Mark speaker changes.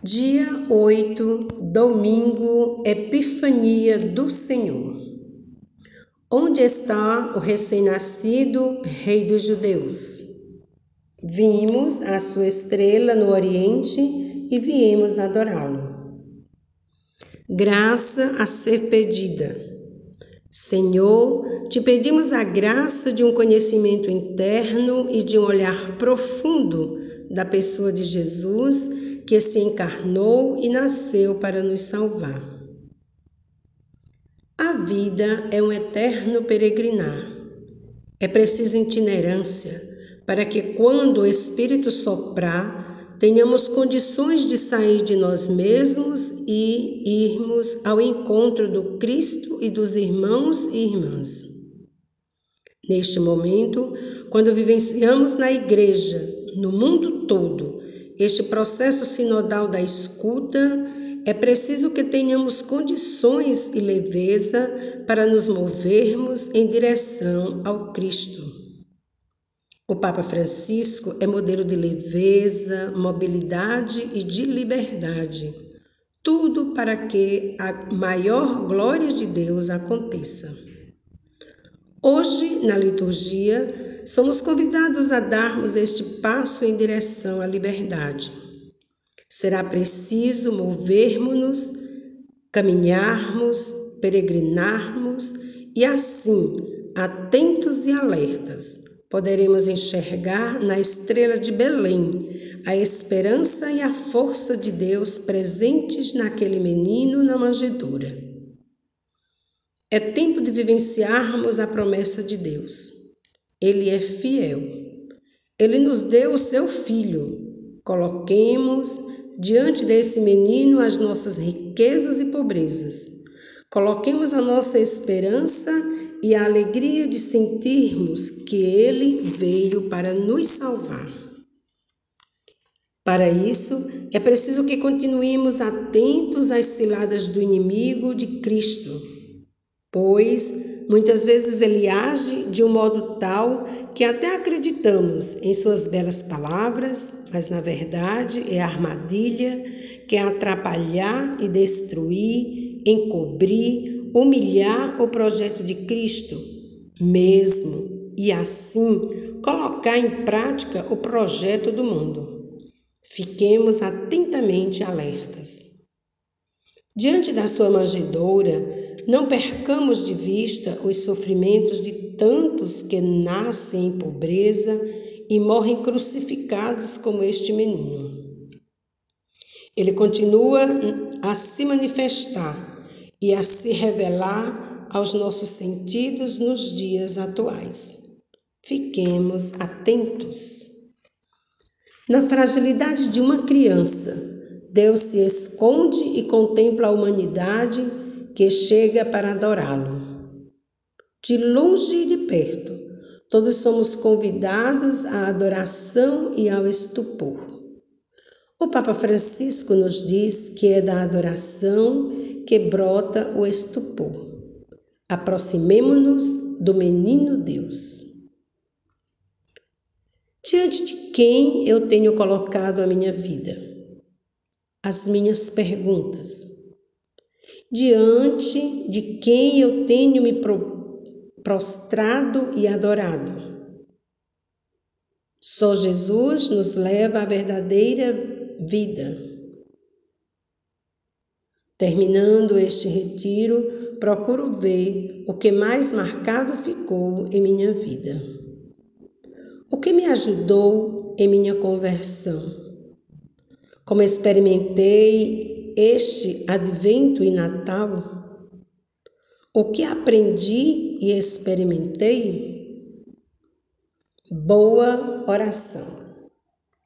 Speaker 1: Dia 8, domingo, Epifania do Senhor. Onde está o recém-nascido Rei dos Judeus? Vimos a sua estrela no Oriente e viemos adorá-lo. Graça a ser pedida. Senhor, te pedimos a graça de um conhecimento interno e de um olhar profundo da pessoa de Jesus que se encarnou e nasceu para nos salvar. A vida é um eterno peregrinar. É preciso itinerância para que, quando o Espírito soprar, tenhamos condições de sair de nós mesmos e irmos ao encontro do Cristo e dos irmãos e irmãs. Neste momento, quando vivenciamos na igreja, no mundo todo, este processo sinodal da escuta, é preciso que tenhamos condições e leveza para nos movermos em direção ao Cristo. O Papa Francisco é modelo de leveza, mobilidade e de liberdade. Tudo para que a maior glória de Deus aconteça. Hoje, na liturgia, somos convidados a darmos este passo em direção à liberdade. Será preciso movermos-nos, caminharmos, peregrinarmos e assim, atentos e alertas, poderemos enxergar na estrela de Belém a esperança e a força de Deus presentes naquele menino na manjedoura. É tempo de vivenciarmos a promessa de Deus. Ele é fiel. Ele nos deu o seu filho. Coloquemos diante desse menino as nossas riquezas e pobrezas. Coloquemos a nossa esperança e a alegria de sentirmos que ele veio para nos salvar. Para isso, é preciso que continuemos atentos às ciladas do inimigo de Cristo, pois Muitas vezes ele age de um modo tal que até acreditamos em suas belas palavras, mas na verdade é armadilha que é atrapalhar e destruir, encobrir, humilhar o projeto de Cristo, mesmo e assim colocar em prática o projeto do mundo. Fiquemos atentamente alertas. Diante da sua manjedoura, não percamos de vista os sofrimentos de tantos que nascem em pobreza e morrem crucificados como este menino. Ele continua a se manifestar e a se revelar aos nossos sentidos nos dias atuais. Fiquemos atentos. Na fragilidade de uma criança, Deus se esconde e contempla a humanidade que chega para adorá-lo. De longe e de perto, todos somos convidados à adoração e ao estupor. O Papa Francisco nos diz que é da adoração que brota o estupor. Aproximemo-nos do menino Deus. Diante de quem eu tenho colocado a minha vida? As minhas perguntas diante de quem eu tenho me prostrado e adorado. Só Jesus nos leva à verdadeira vida. Terminando este retiro, procuro ver o que mais marcado ficou em minha vida. O que me ajudou em minha conversão. Como experimentei este advento e Natal? O que aprendi e experimentei? Boa oração.